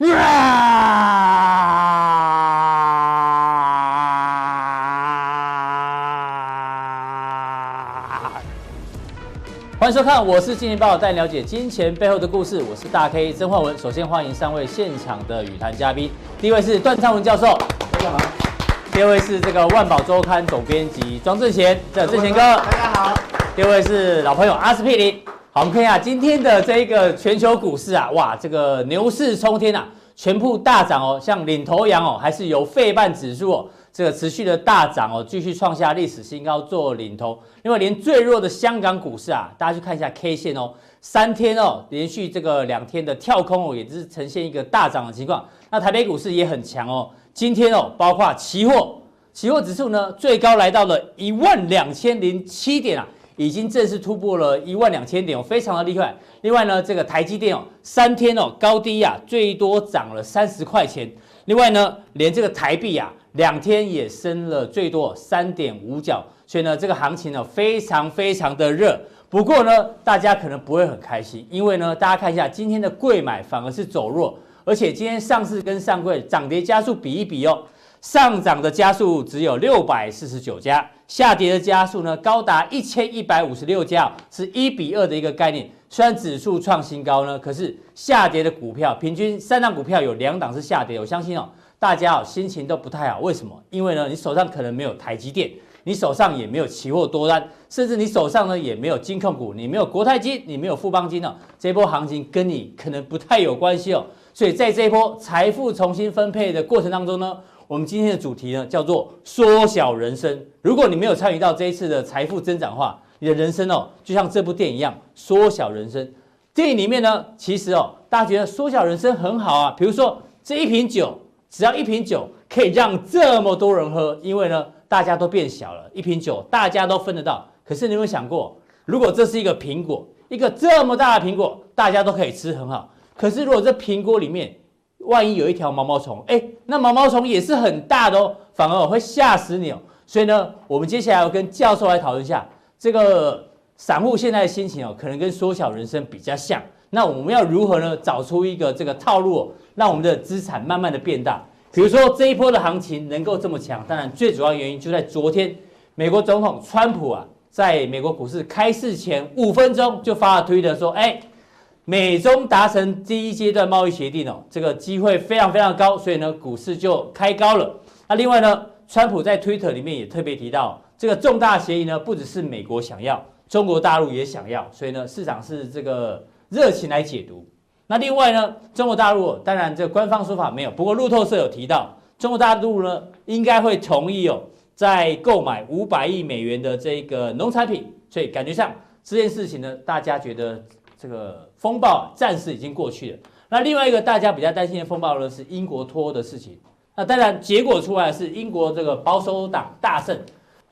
欢迎收看，我是金钱爆带你了解金钱背后的故事。我是大 K 曾焕文。首先欢迎三位现场的与谈嘉宾，第一位是段昌文教授，大家好；第二位是这个万宝周刊总编辑庄正贤，这正贤哥，大家好；第二位是老朋友阿司匹林。好，我们看一下今天的这一个全球股市啊，哇，这个牛市冲天啊，全部大涨哦，像领头羊哦，还是由费半指数哦。这个持续的大涨哦，继续创下历史新高做领头。另外，连最弱的香港股市啊，大家去看一下 K 线哦，三天哦，连续这个两天的跳空哦，也是呈现一个大涨的情况。那台北股市也很强哦，今天哦，包括期货，期货指数呢，最高来到了一万两千零七点啊，已经正式突破了一万两千点哦，非常的厉害。另外呢，这个台积电哦，三天哦，高低啊，最多涨了三十块钱。另外呢，连这个台币啊。两天也升了最多三点五角，所以呢，这个行情呢非常非常的热。不过呢，大家可能不会很开心，因为呢，大家看一下今天的贵买反而是走弱，而且今天上市跟上柜涨跌加速比一比哦，上涨的家数只有六百四十九家，下跌的家数呢高达一千一百五十六家，是一比二的一个概念。虽然指数创新高呢，可是下跌的股票平均三档股票有两档是下跌，我相信哦。大家哦，心情都不太好，为什么？因为呢，你手上可能没有台积电，你手上也没有期货多单，甚至你手上呢也没有金控股，你没有国泰金，你没有富邦金哦。这波行情跟你可能不太有关系哦。所以在这一波财富重新分配的过程当中呢，我们今天的主题呢叫做缩小人生。如果你没有参与到这一次的财富增长的话，你的人生哦，就像这部电影一样，缩小人生。电影里面呢，其实哦，大家觉得缩小人生很好啊，比如说这一瓶酒。只要一瓶酒可以让这么多人喝，因为呢，大家都变小了，一瓶酒大家都分得到。可是你有没有想过，如果这是一个苹果，一个这么大的苹果，大家都可以吃很好。可是如果这苹果里面万一有一条毛毛虫，哎，那毛毛虫也是很大的哦，反而会吓死你哦。所以呢，我们接下来要跟教授来讨论一下，这个散户现在的心情哦，可能跟缩小人生比较像。那我们要如何呢？找出一个这个套路哦，让我们的资产慢慢的变大。比如说这一波的行情能够这么强，当然最主要原因就在昨天，美国总统川普啊，在美国股市开市前五分钟就发了推特说，哎，美中达成第一阶段贸易协定哦，这个机会非常非常高，所以呢，股市就开高了。那另外呢，川普在推特里面也特别提到，这个重大协议呢，不只是美国想要，中国大陆也想要，所以呢，市场是这个。热情来解读。那另外呢，中国大陆当然这官方说法没有，不过路透社有提到，中国大陆呢应该会同意哦，在购买五百亿美元的这个农产品。所以感觉上这件事情呢，大家觉得这个风暴暂时已经过去了。那另外一个大家比较担心的风暴呢，是英国脱欧的事情。那当然结果出来是英国这个保守党大胜，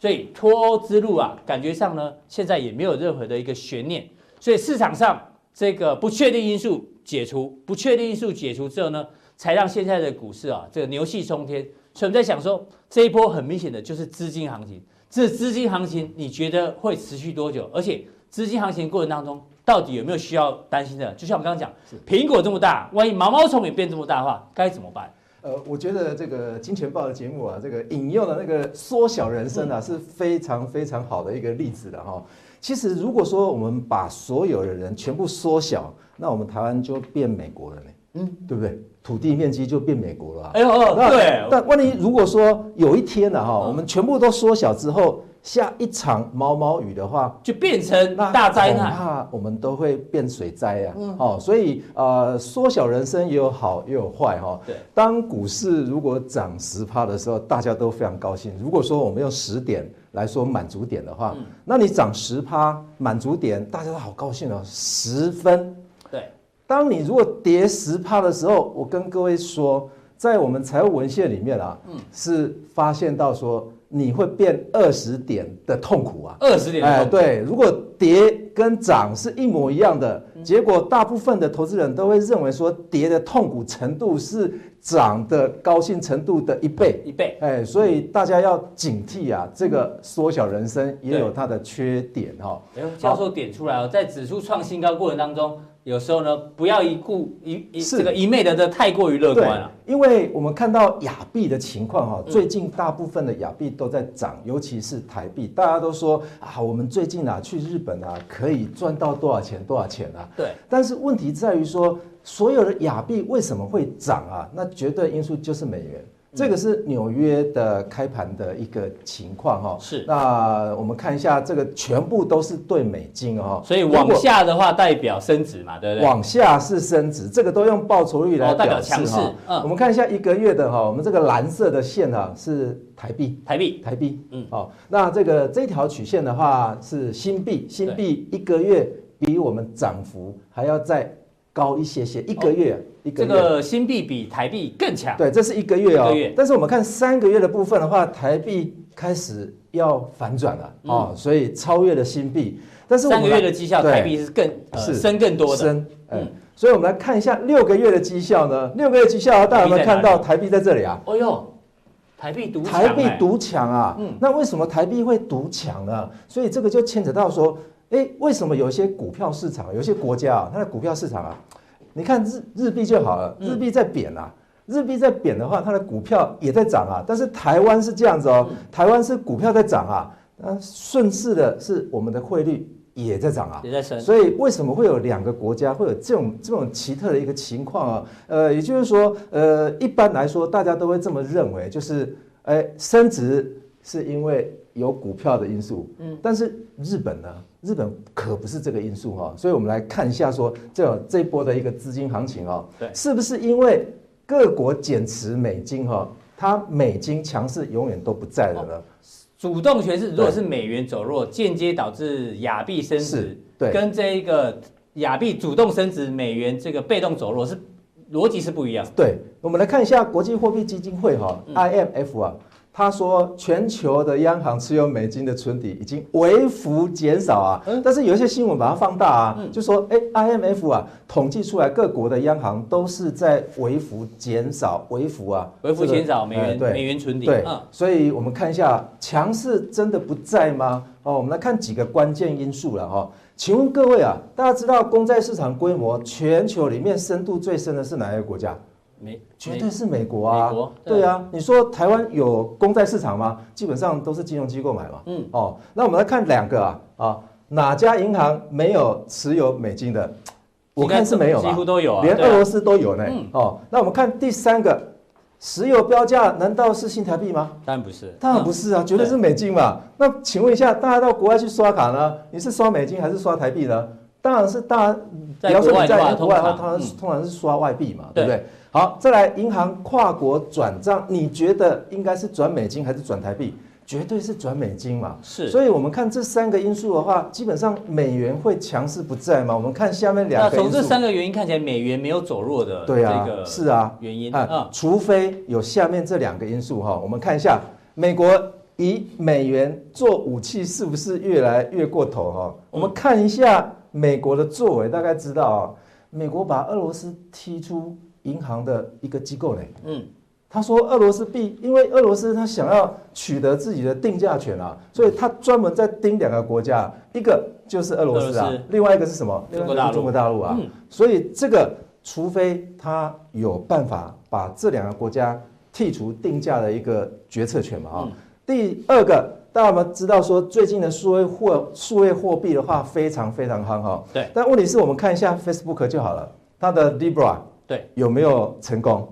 所以脱欧之路啊，感觉上呢现在也没有任何的一个悬念。所以市场上。这个不确定因素解除，不确定因素解除之后呢，才让现在的股市啊，这个牛气冲天。所以我们在想说，这一波很明显的就是资金行情。这资金行情，你觉得会持续多久？而且资金行情过程当中，到底有没有需要担心的？就像我们刚刚讲，苹果这么大，万一毛毛虫也变这么大的话，该怎么办？呃，我觉得这个金钱豹的节目啊，这个引用的那个缩小人生啊，是非常非常好的一个例子的哈。其实，如果说我们把所有的人全部缩小，那我们台湾就变美国了呢？嗯，对不对？土地面积就变美国了。哎呦，对。但万一如果说有一天呢，哈，我们全部都缩小之后，下一场毛毛雨的话，就变成大灾难，怕我们都会变水灾啊。哦，所以呃，缩小人生也有好也有坏哈。对。当股市如果涨十趴的时候，大家都非常高兴。如果说我们用十点。来说满足点的话，嗯、那你涨十趴满足点，大家都好高兴哦，十分。对，当你如果跌十趴的时候，我跟各位说，在我们财务文献里面啊，嗯，是发现到说你会变二十点的痛苦啊，二十点的痛苦。哎，对，如果跌跟涨是一模一样的，嗯、结果大部分的投资人都会认为说跌的痛苦程度是。涨的高兴程度的一倍，一倍，哎，所以大家要警惕啊，这个缩小人生也有它的缺点哈。教授点出来哦，在指数创新高过程当中，有时候呢，不要一顾一一是这个一昧的这太过于乐观了。因为我们看到亚币的情况哈，最近大部分的亚币都在涨，尤其是台币，大家都说啊，我们最近啊去日本啊可以赚到多少钱多少钱啊？对。但是问题在于说，所有的亚币为什么会涨啊？那绝对因素就是美元。这个是纽约的开盘的一个情况哈，是。那我们看一下，这个全部都是兑美金哦，所以往下的话代表升值嘛，对不对？往下是升值，这个都用报酬率来表示哈。嗯。我们看一下一个月的哈，我们这个蓝色的线啊是台币，台币，台币。嗯。哦，那这个这条曲线的话是新币，新币一个月比我们涨幅还要再高一些些，一个月一个。这个新币比台币更强，对，这是一个月哦。但是我们看三个月的部分的话，台币开始要反转了哦，所以超越了新币。但是三个月的绩效，台币是更是升更多的。升，嗯。所以我们来看一下六个月的绩效呢？六个月绩效，大家有没有看到台币在这里啊？哦呦，台币独台币独强啊！嗯，那为什么台币会独强呢？所以这个就牵扯到说，哎，为什么有些股票市场，有些国家啊，它的股票市场啊？你看日日币就好了，日币在贬啊，日币在贬的话，它的股票也在涨啊。但是台湾是这样子哦，台湾是股票在涨啊，那顺势的是我们的汇率也在涨啊，也在升。所以为什么会有两个国家会有这种这种奇特的一个情况啊？呃，也就是说，呃，一般来说大家都会这么认为，就是，哎，升值是因为有股票的因素，嗯，但是日本呢？日本可不是这个因素哈，所以我们来看一下说这这一波的一个资金行情哦，对，是不是因为各国减持美金哈，它美金强势永远都不在了呢？主动权是如果是美元走弱，间接导致亚币升值，对，跟这一个亚币主动升值，美元这个被动走弱是逻辑是不一样。对，我们来看一下国际货币基金会哈，IMF 啊。他说，全球的央行持有美金的存底已经微幅减少啊，但是有一些新闻把它放大啊，就说，哎，IMF 啊统计出来各国的央行都是在微幅减少，微幅啊，微幅减少美元美元存底。对，所以我们看一下，强势真的不在吗？哦，我们来看几个关键因素了哈。请问各位啊，大家知道公债市场规模全球里面深度最深的是哪一个国家？美绝对是美国啊，美国对，啊，你说台湾有公债市场吗？基本上都是金融机构买嘛。嗯，哦，那我们来看两个啊啊，哪家银行没有持有美金的？我看是没有吧，几乎都有啊，连俄罗斯都有呢。嗯、哦，那我们看第三个，石油标价难道是新台币吗？当然不是，当然不是啊，绝对是美金嘛。那请问一下，大家到国外去刷卡呢？你是刷美金还是刷台币呢？当然是大家，比方说你在国外的话，它通常是刷外币嘛，对不对？好，再来银行跨国转账，你觉得应该是转美金还是转台币？绝对是转美金嘛。是，所以我们看这三个因素的话，基本上美元会强势不在嘛。我们看下面两个因素。从这三个原因看起来，美元没有走弱的。对啊，是啊，原因啊，嗯、除非有下面这两个因素哈。我们看一下，美国以美元做武器是不是越来越过头哈？我们看一下美国的作为，大概知道啊，美国把俄罗斯踢出。银行的一个机构呢，嗯，他说俄罗斯币，因为俄罗斯他想要取得自己的定价权啊，所以他专门在盯两个国家，一个就是俄罗斯啊，另外一个是什么？中国大陆。中国大陆啊，所以这个除非他有办法把这两个国家剔除定价的一个决策权嘛啊。第二个，大家有没有知道说最近的数位货数位货币的话非常非常夯哈？对。但问题是我们看一下 Facebook 就好了，它的 Libra。对，有没有成功？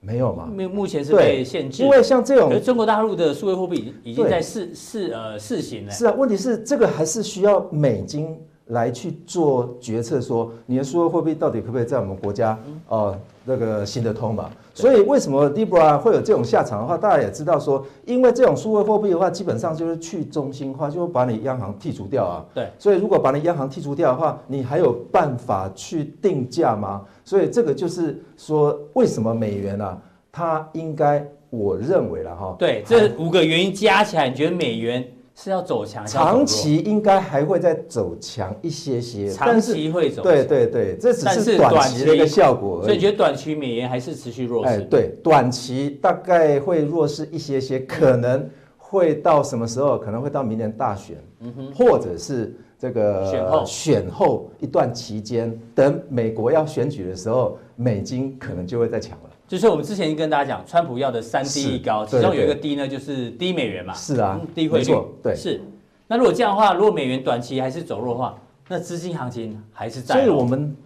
没有嘛？目目前是被限制。因为像这种，中国大陆的数位货币已经在试试呃试行了。是啊，问题是这个还是需要美金来去做决策，说你的数位货币到底可不可以在我们国家哦、呃、那个行得通嘛？所以为什么 Libra 会有这种下场的话，大家也知道说，因为这种数位货币的话，基本上就是去中心化，就会把你央行剔除掉啊。对。所以如果把你央行剔除掉的话，你还有办法去定价吗？所以这个就是说，为什么美元啊，它应该，我认为了哈。对，这五个原因加起来，你觉得美元？是要走强，长期应该还会再走强一些些，长期会走强。对对对，这只是短期的一个效果而已。所以你觉得短期美元还是持续弱势？哎，对，短期大概会弱势一些些，可能会到什么时候？可能会到明年大选，嗯哼，或者是这个选后选后一段期间，等美国要选举的时候，美金可能就会再强了。就是我们之前跟大家讲，川普要的三低一高，其中有一个低呢，就是低美元嘛。是啊，低汇率。对，是。那如果这样的话，如果美元短期还是走弱的话，那资金行情还是在。所以我们。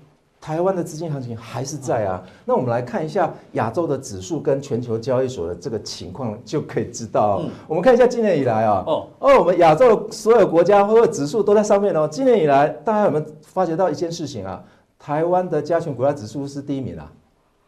台湾的资金行情还是在啊，那我们来看一下亚洲的指数跟全球交易所的这个情况，就可以知道。嗯、我们看一下今年以来啊，哦哦，我们亚洲所有国家或者指数都在上面哦。今年以来，大家有没有发觉到一件事情啊？台湾的加权股价指数是第一名啊。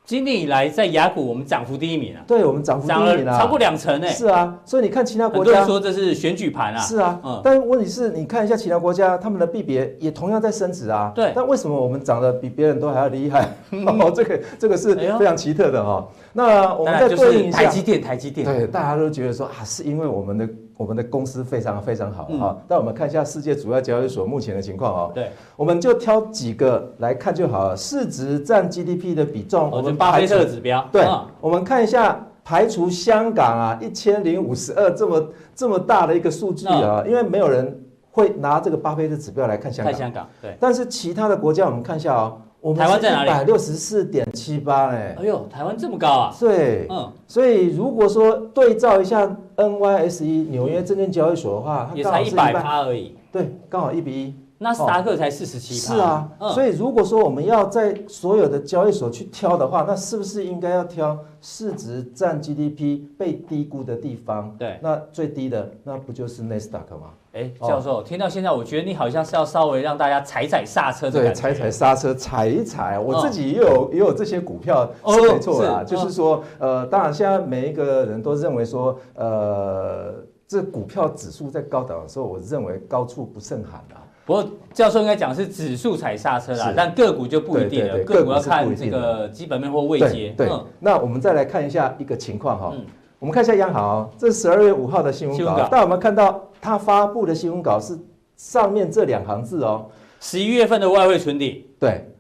今年以来，在雅股我们涨幅第一名啊！对，我们涨幅第一名啊，超过两成诶。是啊，所以你看其他国家，很多人说这是选举盘啊。是啊，嗯。但问题是，你看一下其他国家，他们的币别也同样在升值啊。对。但为什么我们涨得比别人都还要厉害？哦，这个这个是非常奇特的哈。那我们再对应一下台积电，台积电。对，大家都觉得说啊，是因为我们的。我们的公司非常非常好哈，那、嗯、我们看一下世界主要交易所目前的情况哦。对，我们就挑几个来看就好了。市值占 GDP 的比重，我们巴菲特的指标。对，嗯、我们看一下，排除香港啊，一千零五十二这么这么大的一个数据啊，嗯、因为没有人会拿这个巴菲特指标来看香港。看香港，对。但是其他的国家，我们看一下哦。台湾在哪里？一百六十四点七八哎，哎呦，台湾这么高啊！对，嗯，所以如果说对照一下 NYSE 纽约证券交易所的话，也才一百趴而已。对，刚好一比一。纳斯达克才四十七趴。是啊，所以如果说我们要在所有的交易所去挑的话，那是不是应该要挑市值占 GDP 被低估的地方？对，那最低的那不就是纳斯达克吗？哎，教授，听到现在，我觉得你好像是要稍微让大家踩踩刹车的。对，踩踩刹车，踩一踩。我自己也有也有这些股票是没错啦，就是说，呃，当然现在每一个人都认为说，呃，这股票指数在高档的时候，我认为高处不胜寒啊。不过教授应该讲是指数踩刹车啦，但个股就不一定了，个股要看这个基本面或位阶。对，那我们再来看一下一个情况哈，我们看一下央行，这是十二月五号的新闻稿，大家有没有看到？他发布的新闻稿是上面这两行字哦，十一月份的外汇存底，对，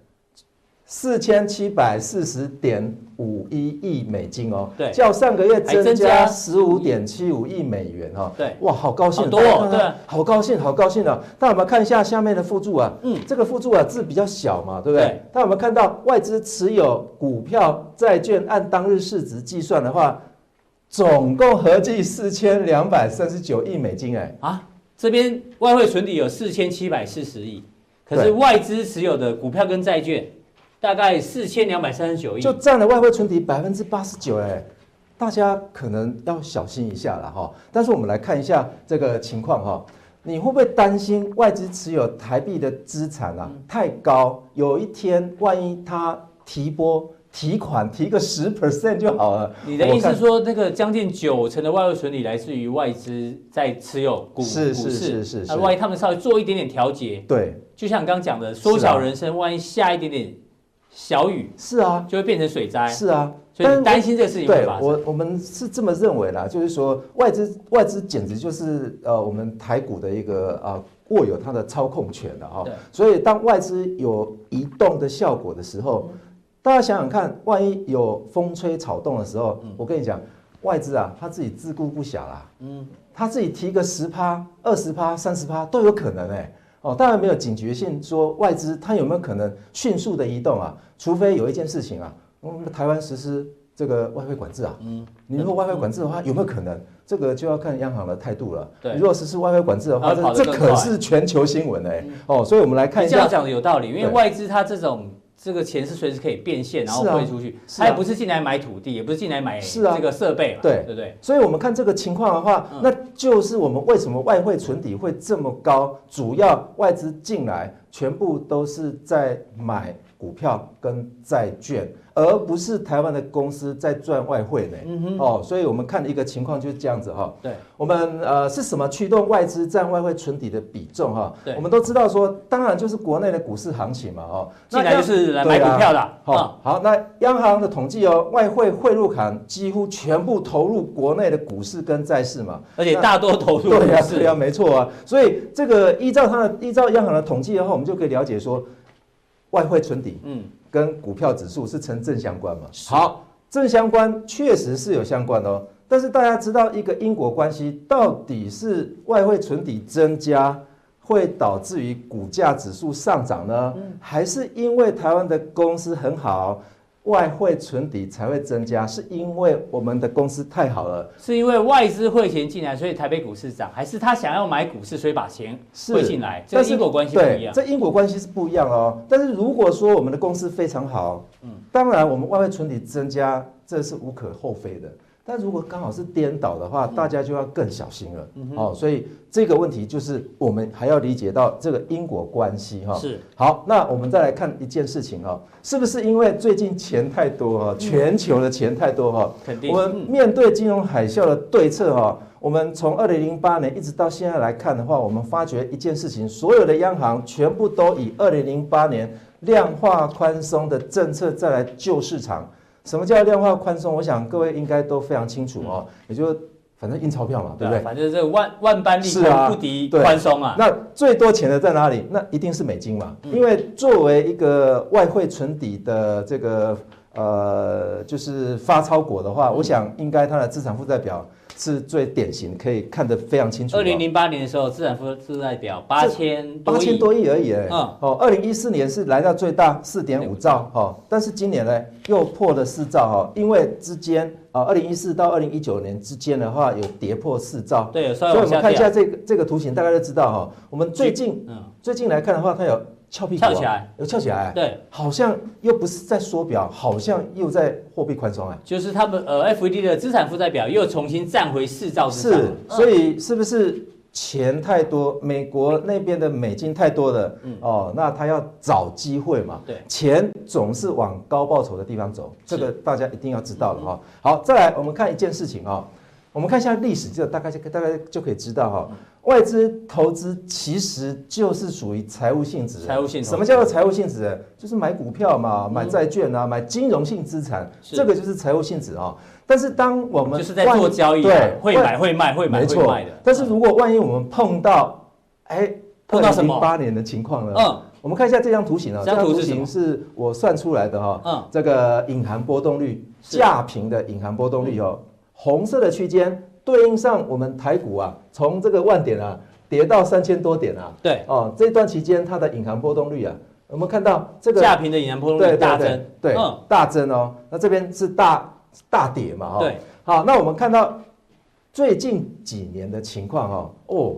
四千七百四十点五一亿美金哦，对，较上个月增加十五点七五亿美元哦，对，哇，好高兴，好多哦，对，好高兴，好高兴啊！那我们看一下下面的附注啊？嗯，这个附注啊字比较小嘛，对不对？那我们看到外资持有股票、债券按当日市值计算的话？总共合计四千两百三十九亿美金，哎啊，这边外汇存底有四千七百四十亿，可是外资持有的股票跟债券大概四千两百三十九亿，就占了外汇存底百分之八十九，哎，大家可能要小心一下了哈。但是我们来看一下这个情况哈，你会不会担心外资持有台币的资产啊太高，有一天万一它提拨？提款提个十 percent 就好了。你的意思是说，那个将近九成的外汇存底来自于外资在持有股股市，是是是。那万一他们稍微做一点点调节，对，就像你刚刚讲的，缩小人生，万一下一点点小雨，是啊，就会变成水灾。是啊，所以你担心这个事情会发生。我我们是这么认为啦，就是说外资外资简直就是呃我们台股的一个啊握有它的操控权的哈。所以当外资有移动的效果的时候。大家想想看，万一有风吹草动的时候，嗯、我跟你讲，外资啊，他自己自顾不暇啦，嗯，他自己提个十趴、二十趴、三十趴都有可能哎、欸，哦，当然没有警觉性，说外资它有没有可能迅速的移动啊？除非有一件事情啊，我们台湾实施这个外汇管制啊，嗯，你如果外汇管制的话，有没有可能？这个就要看央行的态度了。对，如果实施外汇管制的话，这这可是全球新闻哎、欸，嗯、哦，所以我们来看一下，这样讲的有道理，因为外资它这种。这个钱是随时可以变现，然后汇出去。他也不是进来买土地，也不是进来买这个设备嘛，对对对。所以，我们看这个情况的话，那就是我们为什么外汇存底会这么高？主要外资进来全部都是在买股票跟债券。而不是台湾的公司在赚外汇呢，嗯哼，哦，所以我们看的一个情况就是这样子哈。对，我们呃是什么驱动外资占外汇存底的比重哈？对，我们都知道说，当然就是国内的股市行情嘛，哦，进来就是来买股票的。好，好，那央行的统计哦，外汇汇入款几乎全部投入国内的股市跟债市嘛，而且大多投入对呀，对呀，没错啊。所以这个依照它的依照央行的统计的话，我们就可以了解说，外汇存底，嗯。跟股票指数是成正相关嘛？好，正相关确实是有相关的哦。但是大家知道一个因果关系，到底是外汇存底增加，会导致于股价指数上涨呢？嗯、还是因为台湾的公司很好？外汇存底才会增加，是因为我们的公司太好了，是因为外资汇钱进来，所以台北股市涨，还是他想要买股市，所以把钱汇进来？这因果关系不一样。这因果关系是不一样哦。但是如果说我们的公司非常好，嗯，当然我们外汇存底增加，这是无可厚非的。但如果刚好是颠倒的话，大家就要更小心了。嗯、哦，所以这个问题就是我们还要理解到这个因果关系哈。是。好，那我们再来看一件事情哈，是不是因为最近钱太多哈，全球的钱太多哈？肯定。我们面对金融海啸的对策哈，我们从二零零八年一直到现在来看的话，我们发觉一件事情，所有的央行全部都以二零零八年量化宽松的政策再来救市场。什么叫量化宽松？我想各位应该都非常清楚哦，也就反正印钞票嘛，对不对？反正这个万万般利空不敌宽松啊。那最多钱的在哪里？那一定是美金嘛，因为作为一个外汇存底的这个呃，就是发钞国的话，我想应该它的资产负债表。是最典型，可以看得非常清楚。二零零八年的时候，资产负债表八千八千多亿而已。嗯，哦，二零一四年是来到最大四点五兆，哈，但是今年呢又破了四兆，哈，因为之间啊，二零一四到二零一九年之间的话有跌破四兆。对，所以我们看一下这个这个图形，大概就知道哈，我们最近嗯最近来看的话，它有。翘屁股，翘起来，有翘起来，对，好像又不是在缩表，好像又在货币宽松哎，就是他们呃，FED 的资产负债表又重新站回四兆之上，是，所以是不是钱太多，美国那边的美金太多了，嗯，哦，那他要找机会嘛，对，钱总是往高报酬的地方走，这个大家一定要知道了哈。好，再来我们看一件事情啊，我们看一下历史，就大概就大概就可以知道哈。外资投资其实就是属于财务性质。财务性，什么叫做财务性质？就是买股票嘛，买债券啊，买金融性资产，这个就是财务性质啊。但是当我们就是在做交易，对，会买会卖，会买会卖的。但是如果万一我们碰到，哎，碰到什么？零八年的情况呢？嗯，我们看一下这张图形啊，这张图形是我算出来的哈。嗯，这个隐含波动率，价平的隐含波动率哦，红色的区间。对应上我们台股啊，从这个万点啊跌到三千多点啊，对。哦，这段期间它的隐含波动率啊，我们看到这个价平的隐含波动率大增，对，大增哦。那这边是大大跌嘛，哈、哦，对，好，那我们看到最近几年的情况哈、哦，哦，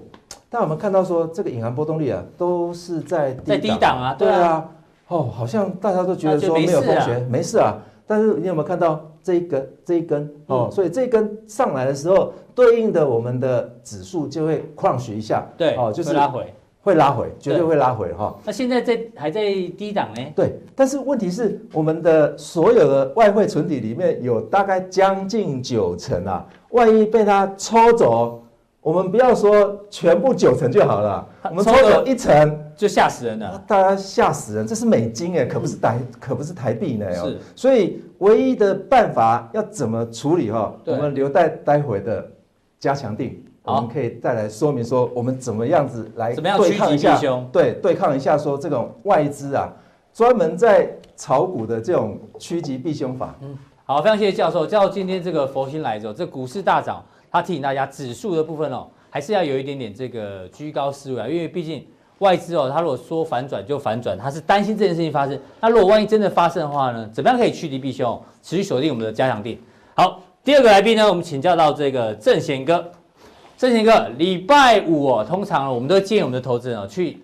但我们看到说这个隐含波动率啊都是在低在低档啊，对啊，对啊，哦，好像大家都觉得说没有风险，没事啊。但是你有没有看到这一根这一根哦？所以这一根上来的时候，对应的我们的指数就会 crunch 一下，对，哦，就是拉回，会拉回，绝对会拉回哈。那现在在还在低档呢？对，但是问题是我们的所有的外汇存底里面有大概将近九成啊，万一被它抽走。我们不要说全部九成就好了，我们抽走一成就吓死人了，大家吓死人，这是美金哎，可不是台，可不是台币呢。是，所以唯一的办法要怎么处理哈？我们留待待会的加强定，我们可以再来说明说我们怎么样子来对抗一下，对，对抗一下说这种外资啊，专门在炒股的这种趋吉避凶法。嗯，好，非常谢谢教授。教授今天这个佛心来着，这股市大涨。他提醒大家，指数的部分哦，还是要有一点点这个居高思维啊，因为毕竟外资哦，他如果说反转就反转，他是担心这件事情发生。那如果万一真的发生的话呢，怎么样可以趋吉避凶？持续锁定我们的加强錠。好，第二个来宾呢，我们请教到这个郑贤哥。郑贤哥，礼拜五哦，通常我们都建议我们的投资人哦，去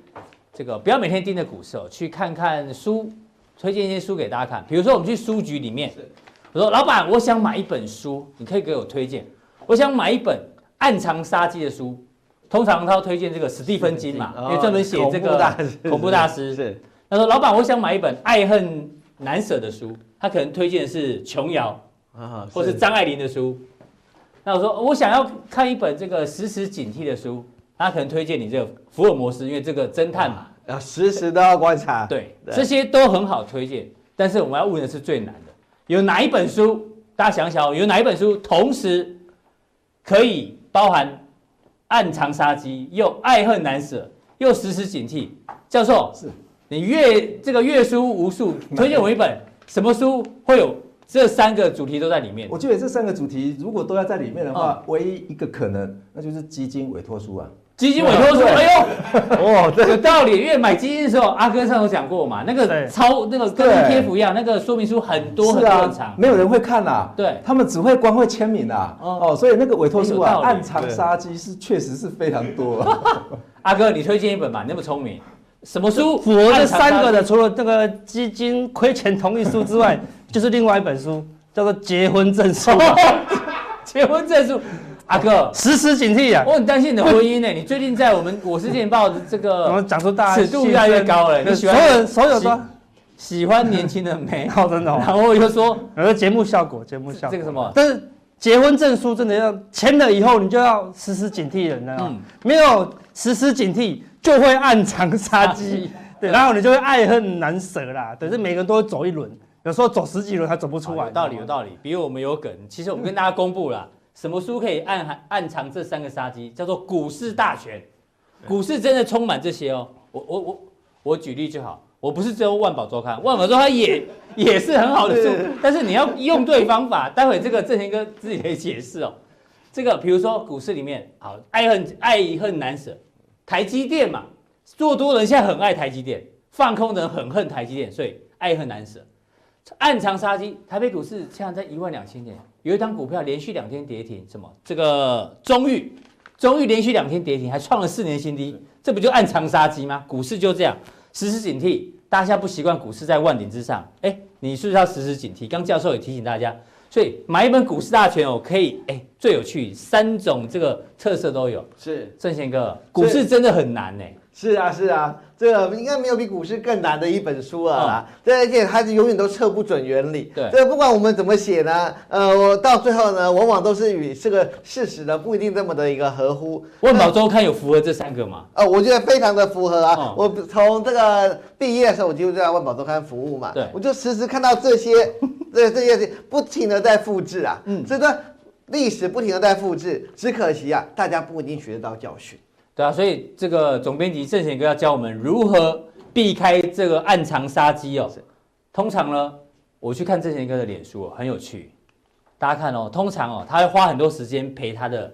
这个不要每天盯着股市哦，去看看书，推荐一些书给大家看。比如说我们去书局里面，我说老板，我想买一本书，你可以给我推荐。我想买一本暗藏杀机的书，通常他要推荐这个史蒂芬金嘛，因为专门写这个恐怖大师。是，他说：“老板，我想买一本爱恨难舍的书，他可能推荐的是琼瑶啊，或是张爱玲的书。那我说我想要看一本这个时时警惕的书，他可能推荐你这个福尔摩斯，因为这个侦探嘛，要时时都要观察。对，这些都很好推荐，但是我们要问的是最难的，有哪一本书？大家想想，有哪一本书同时？可以包含暗藏杀机，又爱恨难舍，又时时警惕。教授，是你阅这个阅书无数，推荐我一本什么书会有这三个主题都在里面？我觉得这三个主题如果都要在里面的话，嗯、唯一一个可能那就是基金委托书啊。基金委托书，哎呦，哦，有道理。因为买基金的时候，阿哥上有讲过嘛，那个超那个跟 ETF 一样，那个说明书很多很正常，没有人会看呐。对，他们只会光会签名啊。哦，所以那个委托书啊，暗藏杀机是确实是非常多。阿哥，你推荐一本嘛？你那么聪明，什么书符合这三个的？除了这个基金亏钱同意书之外，就是另外一本书，叫做结婚证书。结婚证书。阿哥，时时警惕啊！我很担心你的婚姻呢。你最近在我们《我是电报》的这个，我们讲出大尺度越来越高了。你喜欢所有所有的喜欢年轻的美好 真的。然后又说，有个节目效果，节目效果。这个什么？但是结婚证书真的要签了以后，你就要时时警惕人了。没有时时警惕，就会暗藏杀机。对，然后你就会爱恨难舍啦。对，是每个人都会走一轮，有时候走十几轮还走不出来。有道理，有道理。比如我们有梗，其实我们跟大家公布了。什么书可以暗含暗藏这三个杀机？叫做股市大全。股市真的充满这些哦。我我我我举例就好，我不是只有万宝周刊，万宝周刊也也是很好的书，但是你要用对方法。待会这个正贤哥自己可以解释哦。这个比如说股市里面，好爱恨爱恨难舍，台积电嘛，做多人现在很爱台积电，放空人很恨台积电，所以爱恨难舍。暗藏杀机，台北股市现在在一万两千点。有一张股票连续两天跌停，什么？这个中裕，中裕连续两天跌停，还创了四年新低，这不就暗藏杀机吗？股市就这样，时时警惕。大家不习惯股市在万点之上，哎，你是不是要时时警惕？刚教授也提醒大家，所以买一本股市大全哦，可以，哎，最有趣，三种这个特色都有。是，正贤哥，股市真的很难呢。是啊，是啊。这个应该没有比股市更难的一本书了啦。对，而且它是永远都测不准原理。对，这不管我们怎么写呢，呃，我到最后呢，往往都是与这个事实呢不一定这么的一个合乎。万宝周刊有符合这三个吗？呃，我觉得非常的符合啊。我从这个毕业的时候，我就在万宝周刊服务嘛。对，我就时时看到这些，这这些不停的在复制啊。嗯，这段历史不停的在复制，只可惜啊，大家不一定学得到教训。对啊，所以这个总编辑郑贤哥要教我们如何避开这个暗藏杀机哦。通常呢，我去看郑贤哥的脸书哦，很有趣。大家看哦，通常哦，他会花很多时间陪他的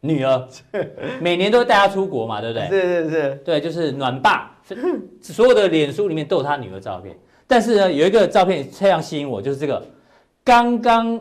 女儿，每年都会带他出国嘛，对不对？是是是，对，就是暖爸。所有的脸书里面都有他女儿照片，但是呢，有一个照片非常吸引我，就是这个刚刚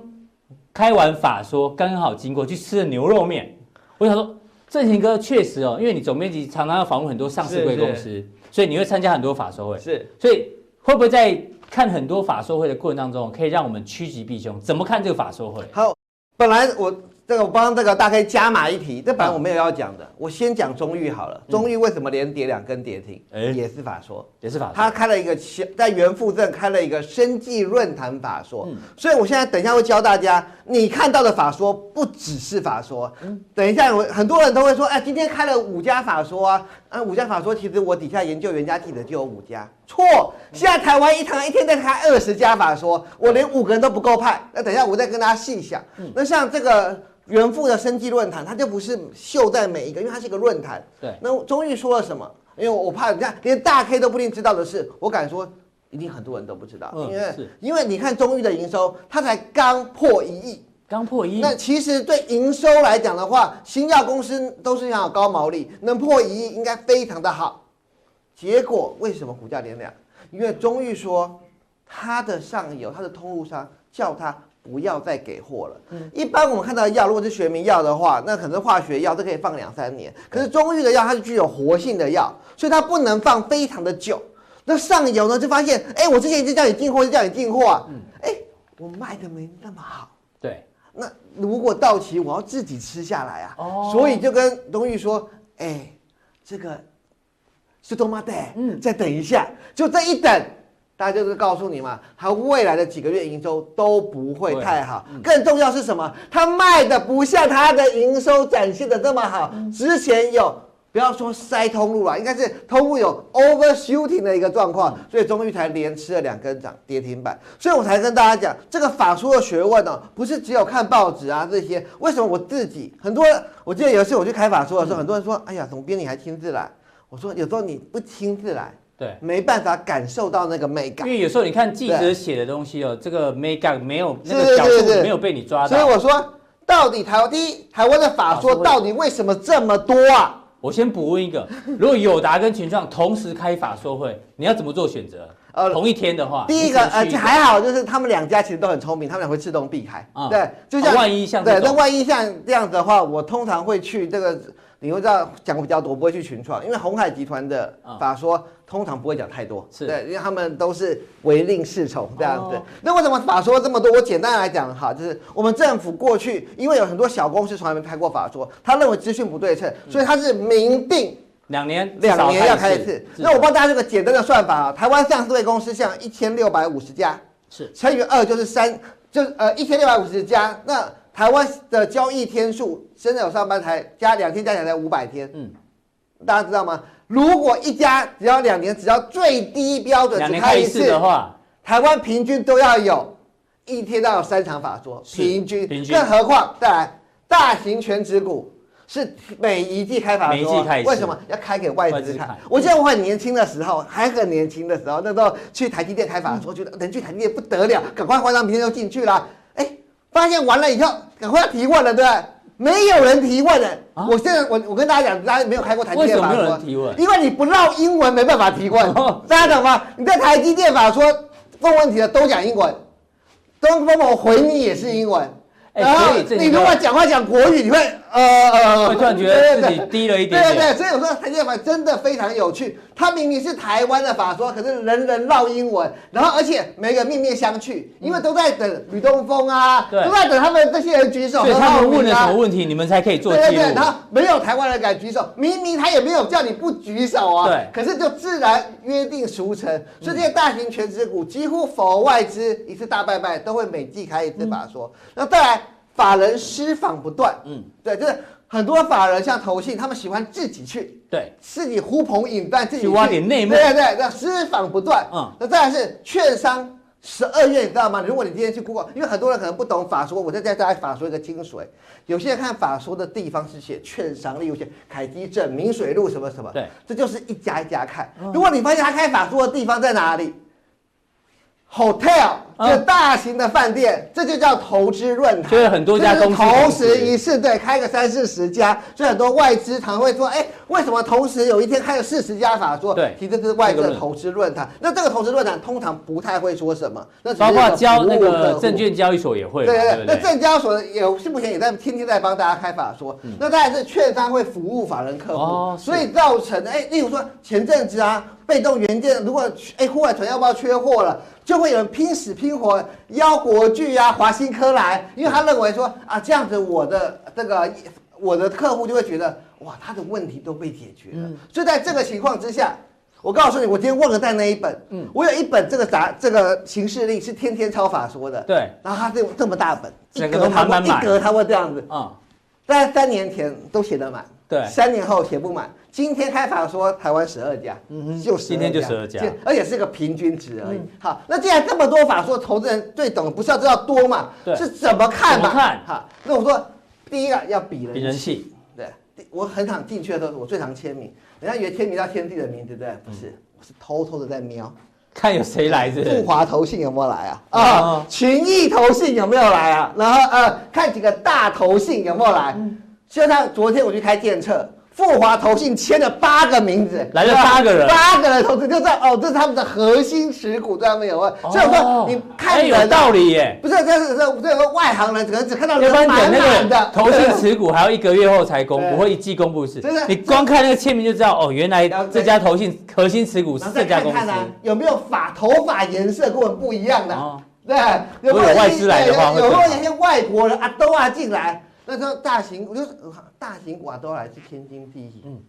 开完法说，刚刚好经过去吃的牛肉面，我想说。正行哥确实哦，因为你总编辑常常要访问很多上市贵公司，所以你会参加很多法收会。是，所以会不会在看很多法收会的过程当中，可以让我们趋吉避凶？怎么看这个法收会？好，本来我。这个我帮这个大概加码一提，这本来我没有要讲的，我先讲中裕好了。中裕为什么连跌两根跌停？也是法说，也是法说。他开了一个在元富镇开了一个生计论坛法说，所以我现在等一下会教大家，你看到的法说不只是法说。等一下我很多人都会说，哎，今天开了五家法说啊，啊，五家法说其实我底下研究员家记得就有五家，错。现在台湾一堂一天在开二十家法说，我连五个人都不够派。那等一下我再跟大家细讲。那像这个。元富的生计论坛，它就不是秀在每一个，因为它是一个论坛。对。那终于说了什么？因为我怕人家连大 K 都不一定知道的事，我敢说，一定很多人都不知道。嗯。因为是因为你看中裕的营收，它才刚破一亿。刚破一亿。那其实对营收来讲的话，新药公司都是想有高毛利，能破一亿应该非常的好。结果为什么股价连两？因为中裕说，他的上游，他的通路商叫他。不要再给货了。嗯，一般我们看到的药，如果是学名药的话，那可能化学药，都可以放两三年。可是中裕的药，它是具有活性的药，所以它不能放非常的久。那上游呢，就发现，哎，我之前一直叫你进货，就叫你进货啊，哎，我卖的没那么好。对，那如果到期，我要自己吃下来啊。哦，所以就跟东玉说，哎，这个是多妈的，嗯，再等一下，就这一等。大家就是告诉你嘛，他未来的几个月营收都不会太好。更重要是什么？他卖的不像他的营收展现的这么好。之前有不要说塞通路了，应该是通路有 overshooting 的一个状况，所以中裕才连吃了两根涨跌停板。所以我才跟大家讲，这个法说的学问呢，不是只有看报纸啊这些。为什么我自己很多？我记得有一次我去开法说的时候，很多人说：“哎呀，总编你还亲自来？”我说：“有时候你不亲自来。”对，没办法感受到那个美感，因为有时候你看记者写的东西哦，这个美感没有那个角度没有被你抓到。所以我说，到底台湾第一，台湾的法说到底为什么这么多啊？我先补问一个，如果友达跟群创同时开法说会，你要怎么做选择？呃，同一天的话，第一个呃还好，就是他们两家其实都很聪明，他们俩会自动避开。啊、嗯，对，就像、啊、万一像对，那万一像这样子的话，我通常会去这个，你会知道讲比较多，不会去群创，因为鸿海集团的法说。嗯通常不会讲太多，是对，因为他们都是唯令是从这样子。那为什么法说这么多？我简单来讲哈，就是我们政府过去因为有很多小公司从来没开过法说，他认为资讯不对称，所以他是明定两年两年要开一次。那我帮大家这个简单的算法啊，台湾上市柜公司像一千六百五十家，是乘以二就是三，就呃一千六百五十家。那台湾的交易天数，现在有上班才加两天加起来才五百天，嗯，大家知道吗？如果一家只要两年，只要最低标准只开一次的话，台湾平均都要有一天都要有三场法说，平均，平均，更何况再来大型全职股是每一季开法说，为什么？要开给外资看？我记得我很年轻的时候，还很年轻的时候，那时候去台积电开法说，觉得能去台积电不得了，赶快换张明天就进去了。哎，发现完了以后，赶快要提问了，对不对？没有人提问的，啊、我现在我我跟大家讲，大家没有开过台积电法说，没有人提问？因为你不绕英文没办法提问，哦、大家懂吗？你在台积电法说问问题的都讲英文，东方我回你也是英文。然后你如果讲话讲国语，你会呃呃，会突然觉得自己低了一点点。对对对，所以我说台积电法真的非常有趣。它明明是台湾的法说，可是人人绕英文，然后而且每个面面相觑，因为都在等吕东风啊，都在等他们这些人举手。所以他们问了什么问题，你们才可以做。对对对，然后没有台湾人敢举手，明明他也没有叫你不举手啊。对。可是就自然约定俗成，所以这些大型全职股几乎否外资一次大拜拜都会每季开一次法说。那再来。法人私访不断，嗯，对，就是很多法人像投信，他们喜欢自己去，对，自己呼朋引伴，自己去挖点内幕，对对对，那私访不断，嗯，那再来是券商，十二月你知道吗？如果你今天去 Google，因为很多人可能不懂法说，我再教大家法说一个精髓。有些人看法说的地方是写券商，例如写凯基证、明水路什么什么，对，这就是一家一家看。如果你发现他开法说的地方在哪里？hotel 就大型的饭店，这就叫投资论坛，就是很多家公司同时一次对开个三四十家，所以很多外资常会说，哎，为什么同时有一天开了四十家法说？对，其实这是外资的投资论坛。那这个投资论坛通常不太会说什么，那包括交那个证券交易所也会，对对对，那证交所也是目前也在天天在帮大家开法说。那当然是券商会服务法人客户，所以造成哎，例如说前阵子啊，被动元件如果哎户外存要不要缺货了？就会有人拼死拼活邀国剧啊、华新科来，因为他认为说啊，这样子我的这个我的客户就会觉得哇，他的问题都被解决了。嗯、所以在这个情况之下，我告诉你，我今天忘了带那一本，嗯，我有一本这个杂这个行事令是天天抄法说的，对，然后他这这么大本，整个都满满满，一格他会这样子。啊，在、嗯、三年前都写得满，对，三年后写不满。今天开法说台湾十二家，嗯哼，就今天就十二家，而且是个平均值而已。好，那既然这么多法说，投资人最懂不是要知道多嘛？对，是怎么看嘛？看，好，那我说第一个要比人气，对，我很想进去的时候，我最常签名，人家以为签名叫天地的名，对不对？不是，我是偷偷的在瞄，看有谁来着？复华投信有没有来啊？啊，群益投信有没有来啊？然后呃，看几个大投信有没有来？就像昨天我去开电测。复华投信签了八个名字，来了八个人，八个人投资就知道哦，这是他们的核心持股，对他们有问。所以说你看有道理耶，不是这是这这个外行人可能只看到人满满的投信持股，还要一个月后才公布，不会一季公布是。真的，你光看那个签名就知道哦，原来这家投信核心持股是这家公司。有没有发头发颜色跟我们不一样的？对，有没有外资来的话，有没有一些外国人啊都啊进来？那时候大型，我就是大型股啊都来是天经地义。嗯，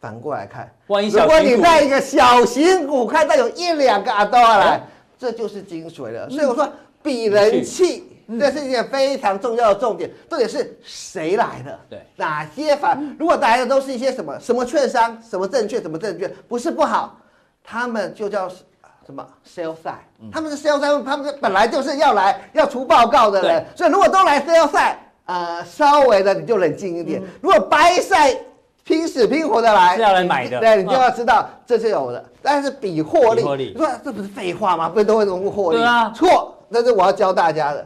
反过来看，如果你在一个小型股看到有一两个啊都要来，这就是精髓了。所以我说比人气，这是一件非常重要的重点。重点是谁来的？对，哪些法？如果来的都是一些什么什么券商、什么证券、什么证券，不是不好，他们就叫什么 sell side，他们是 sell side，他们本来就是要来要出报告的人。所以如果都来 sell side。呃，稍微的你就冷静一点。嗯、如果 buy side 拼死拼活的来，是要来买的，对，你就要知道这是有的。嗯、但是比获利，利你说这不是废话吗？不是都会容易获利？错，这是我要教大家的。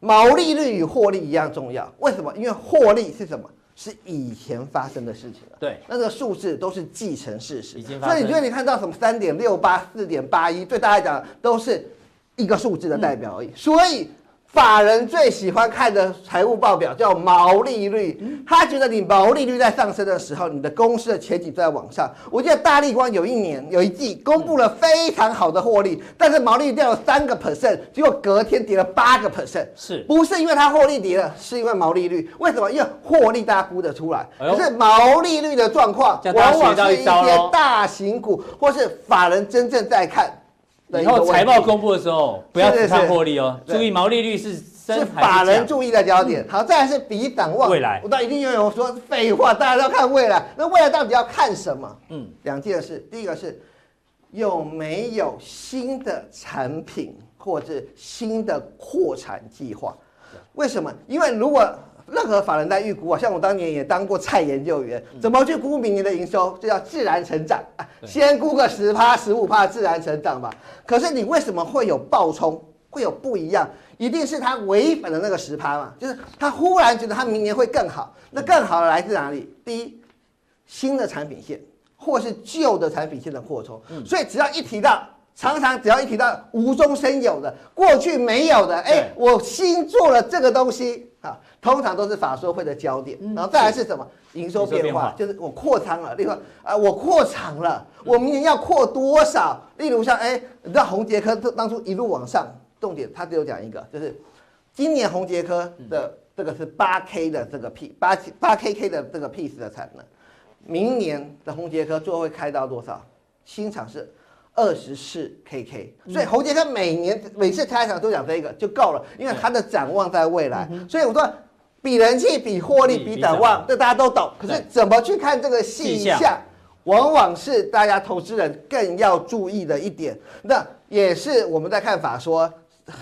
毛利率与获利一样重要。为什么？因为获利是什么？是以前发生的事情了。对，那个数字都是既成事实。已经。所以你觉得你看到什么三点六八、四点八一，对大家来讲都是一个数字的代表而已。嗯、所以。法人最喜欢看的财务报表叫毛利率，他觉得你毛利率在上升的时候，你的公司的前景在往上。我记得大立光有一年有一季公布了非常好的获利，但是毛利率掉了三个 percent，结果隔天跌了八个 percent，是不是因为它获利跌了，是因为毛利率？为什么？因为获利大家估得出来，可是毛利率的状况往往是一些大型股或是法人真正在看。以后财报公布的时候，不要只看获利哦，注意毛利率是是法人注意的焦点。好，再来是比展望未来。我倒一定有人说废话，大家都要看未来。那未来到底要看什么？嗯，两件事。第一个是有没有新的产品或者新的扩产计划？为什么？因为如果任何法人在预估啊，像我当年也当过蔡研究员，怎么去估明年的营收？就叫自然成长啊，先估个十趴、十五趴自然成长吧。可是你为什么会有暴冲，会有不一样？一定是他违反了那个十趴嘛，就是他忽然觉得他明年会更好。那更好的来自哪里？第一，新的产品线，或是旧的产品线的扩充。所以只要一提到，常常只要一提到无中生有的，过去没有的，哎，我新做了这个东西啊。通常都是法说会的焦点，然后再来是什么？营收变化，就是我扩仓了。例如啊，我扩厂了，我明年要扩多少？例如像哎，你知道红杰科当初一路往上，重点他只有讲一个，就是今年红杰科的这个是八 K 的这个 P 八八 KK 的这个 piece 的产能，明年的红杰科最后会开到多少？新厂是二十四 KK，所以侯杰他每年每次开场都讲这个就够了，因为他的展望在未来，所以我说。比人气、比获利、比展望，这大家都懂。可是怎么去看这个细项，往往是大家投资人更要注意的一点。那也是我们在看法说。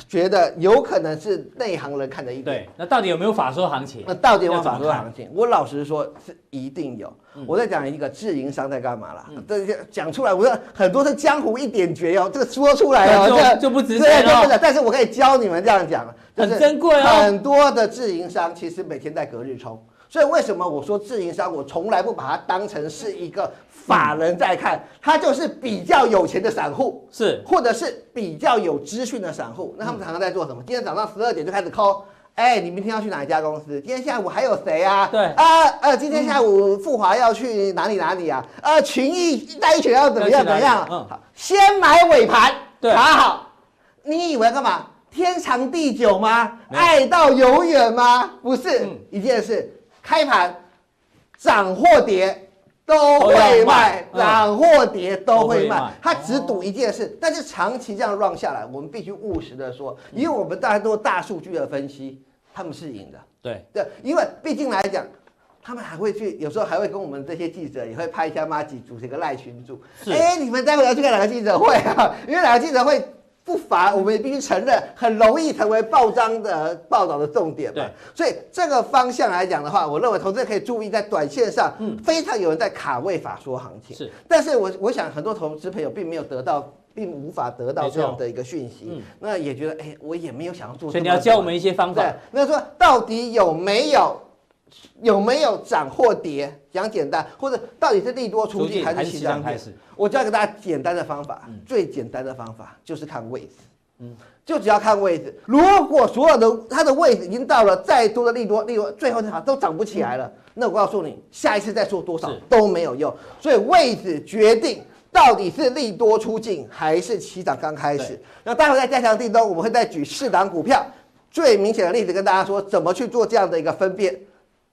觉得有可能是内行人看的一点。对，那到底有没有法说行情？那到底有没有法说行情？我老实说，是一定有。嗯、我在讲一个自营商在干嘛啦？这些讲出来，我说很多是江湖一点绝哦。这个说出来哦，这就不值钱了。对，但是我可以教你们这样讲，很珍贵哦。很多的自营商其实每天在隔日冲，所以为什么我说自营商，我从来不把它当成是一个。法人在看，它就是比较有钱的散户，是，或者是比较有资讯的散户。那他们常常在做什么？今天早上十二点就开始 call，哎，你明天要去哪一家公司？今天下午还有谁啊？对，啊呃，今天下午富华要去哪里哪里啊？呃，群益一带一群要怎么样怎么样？嗯，好，先买尾盘，对，卡好。你以为干嘛？天长地久吗？爱到永远吗？不是，一件事，开盘涨或跌。都会卖，涨或跌都会卖。他只赌一件事，但是长期这样 run 下来，我们必须务实的说，因为我们大家都大数据的分析，他们是赢的。对对，因为毕竟来讲，他们还会去，有时候还会跟我们这些记者也会拍一下马吉组成一个赖群组。哎，你们待会要去看哪个记者会啊？因为哪个记者会？不乏，我们也必须承认，很容易成为报章的报道的重点嘛。所以这个方向来讲的话，我认为投资人可以注意，在短线上，嗯，非常有人在卡位法说行情。是，但是我我想很多投资朋友并没有得到，并无法得到这样的一个讯息，嗯，那也觉得，哎，我也没有想要做。所以你要教我们一些方法。对那说到底有没有？有没有涨或跌？讲简单，或者到底是利多出尽还是起涨开始？我教给大家简单的方法，嗯、最简单的方法就是看位置，嗯，就只要看位置。如果所有的它的位置已经到了再多的利多，利多最后它都涨不起来了，嗯、那我告诉你，下一次再做多少都没有用。所以位置决定到底是利多出尽还是起涨刚开始。那待会在加强錠中，我们会再举四档股票最明显的例子跟大家说，怎么去做这样的一个分辨。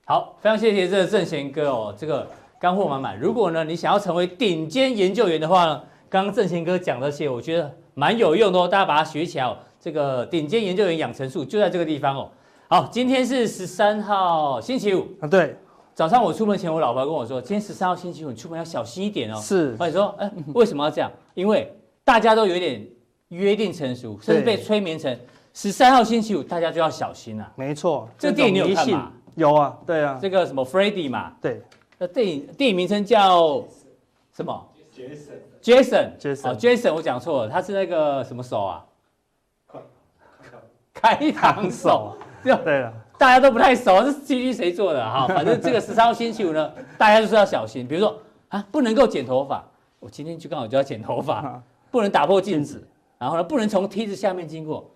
好，非常谢谢这个正贤哥哦，这个干货满满。如果呢，你想要成为顶尖研究员的话呢，刚刚正贤哥讲这些，我觉得蛮有用的哦，大家把它学起来哦。这个顶尖研究员养成术就在这个地方哦。好，今天是十三号星期五啊，对。早上我出门前，我老婆跟我说，今天十三号星期五，你出门要小心一点哦。是。或者说，哎，为什么要这样？因为大家都有点约定成熟，甚至被催眠成十三号星期五，大家就要小心啊。没错，这个电影你有看吗？有啊，对啊，这个什么 Freddy 嘛，对，那电影电影名称叫什么？Jason，Jason，Jason，哦，Jason，我讲错了，他是那个什么手啊？开膛手，对了，大家都不太熟，这 CG 谁做的？哈？反正这个十三号星期五呢，大家就是要小心，比如说啊，不能够剪头发，我今天就刚好就要剪头发，不能打破镜子，然后呢，不能从梯子下面经过，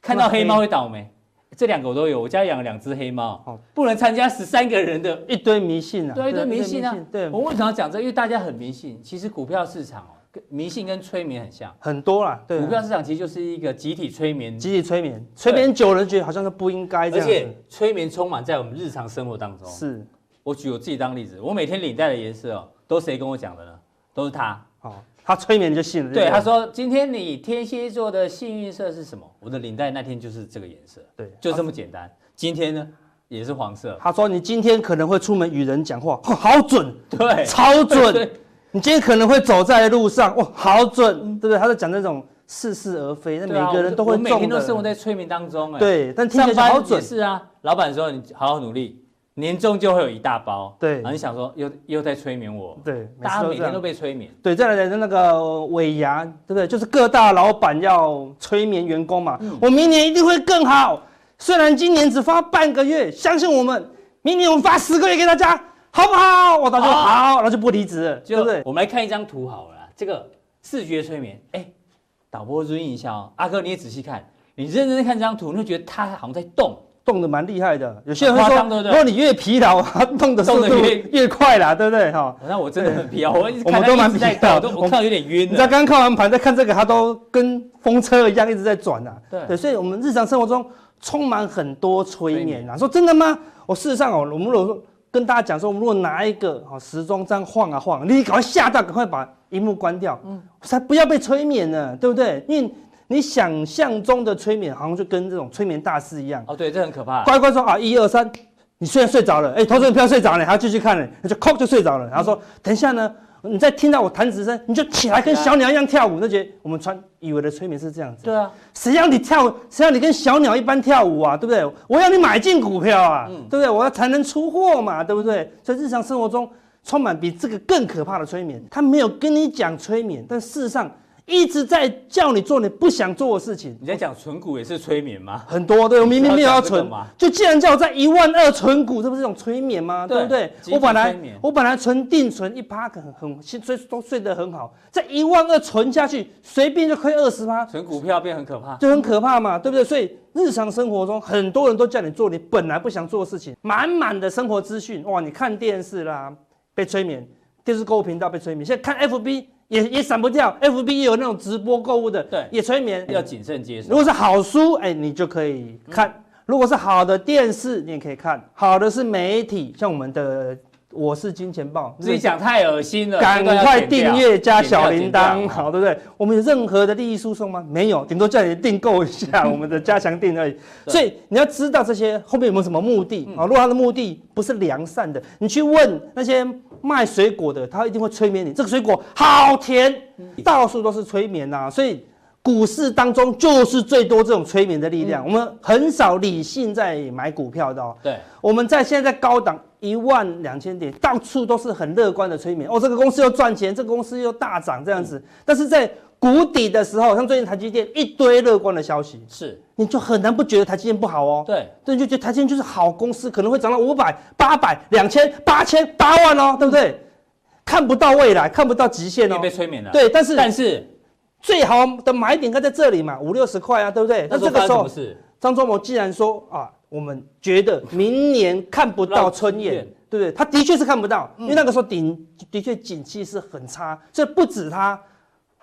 看到黑猫会倒霉。这两个我都有，我家养了两只黑猫。哦，不能参加十三个人的一堆迷信啊，对，一堆迷信啊。对，我为什么要讲这个？因为大家很迷信。其实股票市场哦，跟迷信跟催眠很像，很多啦。对，股票市场其实就是一个集体催眠，集体催眠，催眠久了觉得好像是不应该这样。而且催眠充满在我们日常生活当中。是，我举我自己当例子，我每天领带的颜色哦，都是谁跟我讲的呢？都是他。哦。他催眠就信了。对，他说：“今天你天蝎座的幸运色是什么？”我的领带那天就是这个颜色。对，就这么简单。今天呢，也是黄色。他说：“你今天可能会出门与人讲话，好准，对，超准。你今天可能会走在路上，哇，好准，对不对？”他在讲那种似是而非，那每个人都会中的。我每天都生活在催眠当中，哎，对，但听起来好准。是啊，老板说你好好努力。年终就会有一大包，对，然后你想说又又在催眠我，对，大家每天都被催眠，对，再来的那个尾牙，对不对？就是各大老板要催眠员工嘛，嗯、我明年一定会更好，虽然今年只发半个月，相信我们，明年我们发十个月给大家，好不好？我大家好，然后、哦、就不离职对不对？我们来看一张图好了，这个视觉催眠，哎，导播注意一下哦，阿哥你也仔细看，你认真看这张图，你会觉得它好像在动。动得蛮厉害的，有些人会说，如果你越疲劳，它动的速度越越快啦，对不对？哈，那我真的很疲劳，我我们都蛮疲劳，都我看到有点晕。你知道刚看完盘再看这个，它都跟风车一样一直在转呐。对，所以我们日常生活中充满很多催眠啊。说真的吗？我事实上哦，我们如果说跟大家讲说，我们如果拿一个哦时钟这样晃啊晃，你赶快吓到，赶快把荧幕关掉，嗯，才不要被催眠呢，对不对？因为你想象中的催眠，好像就跟这种催眠大师一样。哦，对，这很可怕。乖乖说啊，一二三，你虽然睡着了，哎，投资人不要睡着了，还要继续看呢，那就扣就睡着了。然后说，等一下呢，你再听到我弹指声，你就起来跟小鸟一样跳舞。那觉得我们传以为的催眠是这样子。对啊，谁让你跳？谁让你跟小鸟一般跳舞啊？对不对？我要你买进股票啊，嗯、对不对？我要才能出货嘛，对不对？所以日常生活中充满比这个更可怕的催眠。他没有跟你讲催眠，但事实上。一直在叫你做你不想做的事情。你在讲存股也是催眠吗？很多，对，我明明没有要存，就既然叫我在一万二存股，这不是一种催眠吗？对，对不对？我本来我本来存定存一趴，很很睡都睡得很好，在一万二存下去，随便就亏二十趴。存股票变很可怕，就很可怕嘛，对不对？所以日常生活中很多人都叫你做你本来不想做的事情，满满的生活资讯，哇，你看电视啦，被催眠，电视购物频道被催眠，现在看 FB。也也闪不掉，FB 也有那种直播购物的，对，也催眠，要谨慎接受。如果是好书，哎，你就可以看；嗯、如果是好的电视，你也可以看。好的是媒体，像我们的《我是金钱豹》，自己讲太恶心了，赶快订阅加小铃铛，好，对不对？我们有任何的利益输送吗？没有，顶多叫你订购一下我们的加强订而已。所以你要知道这些后面有没有什么目的啊？嗯、如果他的目的不是良善的，你去问那些。卖水果的，他一定会催眠你。这个水果好甜，到处都是催眠呐、啊。所以股市当中就是最多这种催眠的力量。嗯、我们很少理性在买股票的、哦。对，我们在现在在高档一万两千点，到处都是很乐观的催眠。哦，这个公司又赚钱，这个公司又大涨这样子。嗯、但是在谷底的时候，像最近台积电一堆乐观的消息，是你就很难不觉得台积电不好哦。对，对，就觉得台积电就是好公司，可能会涨到五百、八百、两千、八千、八万哦，对不对？看不到未来，看不到极限哦。被催眠了。对，但是但是最好的买点应该在这里嘛，五六十块啊，对不对？那这个时候，张忠谋既然说啊，我们觉得明年看不到春燕，对不对？他的确是看不到，因为那个时候顶的确景气是很差，所以不止他。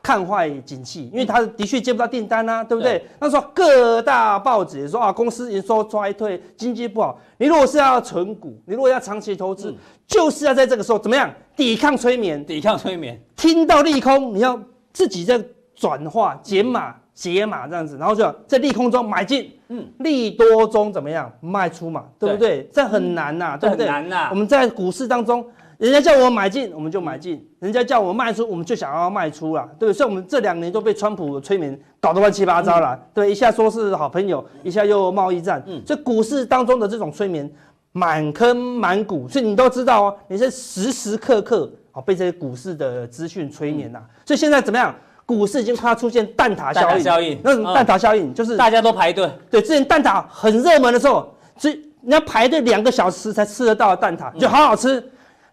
看坏景气，因为他的确接不到订单啊，对不对？对，那时候各大报纸也说啊，公司营收衰退，经济不好。你如果是要存股，你如果要长期投资，嗯、就是要在这个时候怎么样抵抗催眠？抵抗催眠。听到利空，你要自己在转化减码、解码这样子，然后就在利空中买进，嗯，利多中怎么样卖出嘛，对不对？对，这很难呐、对不对？很难呐。我们在股市当中。人家叫我买进，我们就买进；人家叫我卖出，我们就想要卖出啦，对不对？所以，我们这两年都被川普催眠搞得乱七八糟了。嗯、对，一下说是好朋友，一下又贸易战。嗯，所以股市当中的这种催眠，满坑满谷，所以你都知道哦，你是时时刻刻哦被这些股市的资讯催眠呐。嗯、所以现在怎么样？股市已经快要出现蛋塔效应。效应，那什么蛋塔效应？就是大家都排队。对，之前蛋塔很热门的时候，所以。你要排队两个小时才吃得到的蛋挞，就好好吃；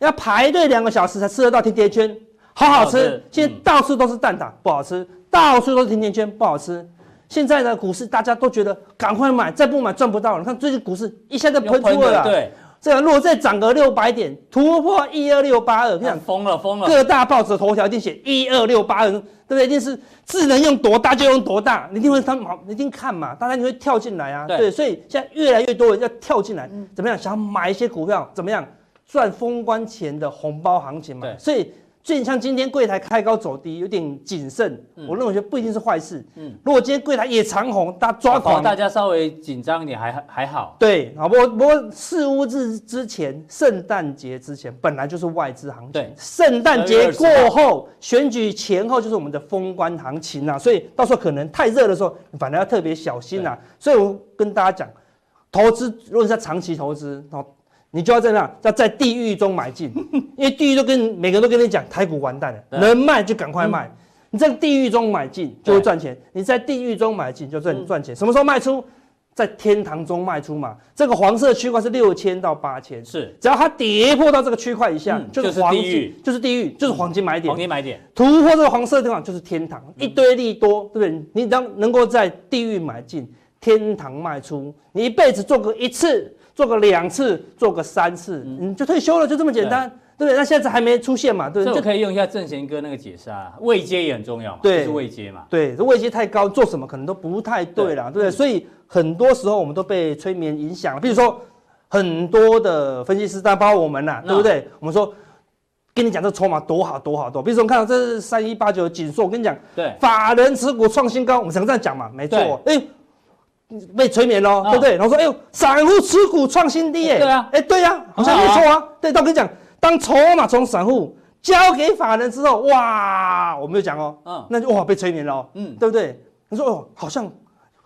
要排队两个小时才吃得到甜甜圈，好好吃。现在到处都是蛋挞，不好吃；到处都是甜甜圈，不好吃。现在的股市大家都觉得赶快买，再不买赚不到了。你看最近股市一下就喷出了，对。这个如果再涨个六百点，突破一二六八二，你想疯了疯了！各大报纸头条一定写一二六八二，对不对？一定是智能用多大就用多大，你一定会他们好，你一定看嘛，大家你会跳进来啊，对，对，所以现在越来越多人要跳进来，怎么样？想要买一些股票，怎么样赚封关前的红包行情嘛？对，所以。最近像今天柜台开高走低，有点谨慎，嗯、我认为不一定是坏事。嗯，如果今天柜台也长红，大家抓狂，大家稍微紧张一点还还好。对，好不过不过四五日之前，圣诞节之前本来就是外资行情。对，圣诞节过后，选举前后就是我们的封关行情啊，所以到时候可能太热的时候，反而要特别小心啊。所以我跟大家讲，投资如果是在长期投资，你就要在那，要在地狱中买进，因为地狱都跟每个人都跟你讲，台股完蛋了，能卖就赶快卖。你在地狱中买进就会赚钱，你在地狱中买进就赚赚钱。什么时候卖出？在天堂中卖出嘛。这个黄色区块是六千到八千，是只要它跌破到这个区块以下，就是黄金，就是地狱，就是黄金买点。黄金买点突破这个黄色的地方就是天堂，一堆利多，对不对？你当能够在地狱买进，天堂卖出，你一辈子做个一次。做个两次，做个三次，你、嗯、就退休了，就这么简单，对不对？那现在还没出现嘛，对不对？就可以用一下正贤哥那个解释啊，位阶也很重要嘛，对，是位阶嘛，对，这位阶太高，做什么可能都不太对了，对不对？所以很多时候我们都被催眠影响了，比如说很多的分析师，但包括我们呐，对不对？我们说跟你讲这筹码多好多好多，比如说我们看到这是三一八九的景硕，我跟你讲，对，法人持股创新高，我们常这样讲嘛，没错，哎。被催眠了，对不对？然后说，哎呦，散户持股创新低，哎，对啊，哎，对呀，好像没错啊。对，但我跟你讲，当筹码从散户交给法人之后，哇，我没有讲哦，嗯，那就哇被催眠了，嗯，对不对？你说哦，好像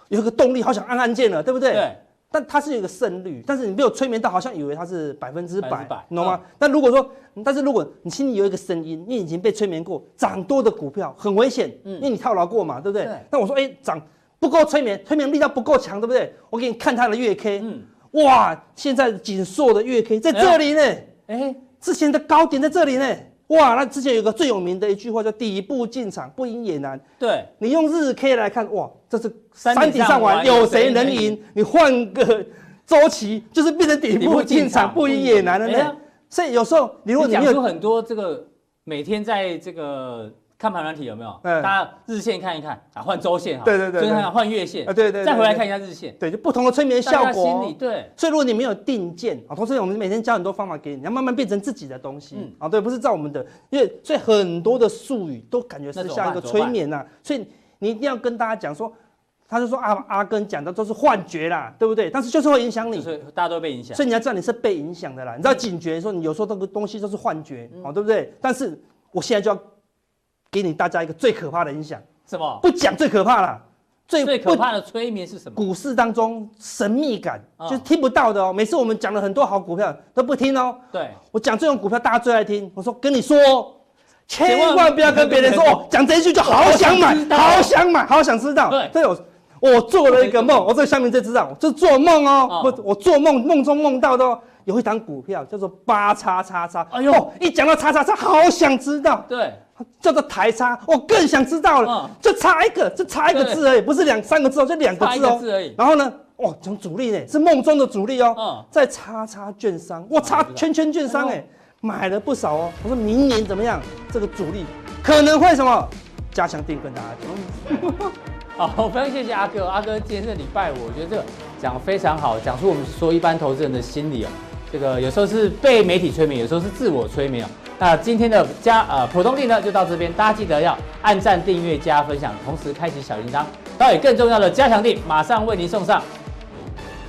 有一个动力，好想按按键了，对不对？对。但它是有一个胜率，但是你没有催眠到，好像以为它是百分之百，你懂吗？但如果说，但是如果你心里有一个声音，你已经被催眠过，涨多的股票很危险，嗯，因为你套牢过嘛，对不对？那我说，哎，涨。不够催眠，催眠力道不够强，对不对？我给你看它的月 K，嗯，哇，现在景硕的月 K 在这里呢，哎，哎，之前的高点在这里呢，哇，那之前有个最有名的一句话叫“底部进场，不赢也难”。对，你用日 K 来看，哇，这是山顶上玩，有谁能赢？你换个周期，就是变成底部进场，不赢也难了呢。所以有时候你如果你讲出很多这个每天在这个。看盘软体有没有？嗯大家日线看一看啊，换周线哈。对对对。再看看换月线啊，对对。再回来看一下日线，对，就不同的催眠效果。对。所以如果你没有定见啊，同时我们每天教很多方法给你，你要慢慢变成自己的东西。嗯。啊，对，不是照我们的，因为所以很多的术语都感觉是像一个催眠呐，所以你一定要跟大家讲说，他就说阿阿根讲的都是幻觉啦，对不对？但是就是会影响你，所以大家都被影响。所以你要知道你是被影响的啦，你知道警觉说你有时候这个东西都是幻觉，哦，对不对？但是我现在就要。给你大家一个最可怕的影响，什么？不讲最可怕了，最最可怕的催眠是什么？股市当中神秘感，就是听不到的哦。每次我们讲了很多好股票都不听哦。对，我讲这种股票大家最爱听。我说跟你说，千万不要跟别人说，讲这一句就好想买，好想买，好想知道。对，对，我我做了一个梦，我这个下面就知道，就做梦哦。我我做梦梦中梦到的哦，有一档股票叫做八叉叉叉。哎呦，一讲到叉叉叉，好想知道。对。叫做台叉，我更想知道了，就差一个，就差一个字而已，不是两三个字哦，就两个字哦。然后呢，哇，讲主力呢，是梦中的主力哦，在叉叉券商，我，叉圈圈券商哎，买了不少哦。我说明年怎么样？这个主力可能会什么？加强定跟大家讲。好，非常谢谢阿哥，阿哥今天是礼拜五，我觉得这个讲得非常好，讲出我们说一般投资人的心理哦。这个有时候是被媒体催眠，有时候是自我催眠哦。那今天的加呃普通力呢就到这边，大家记得要按赞、订阅、加分享，同时开启小铃铛。还有更重要的加强力，马上为您送上。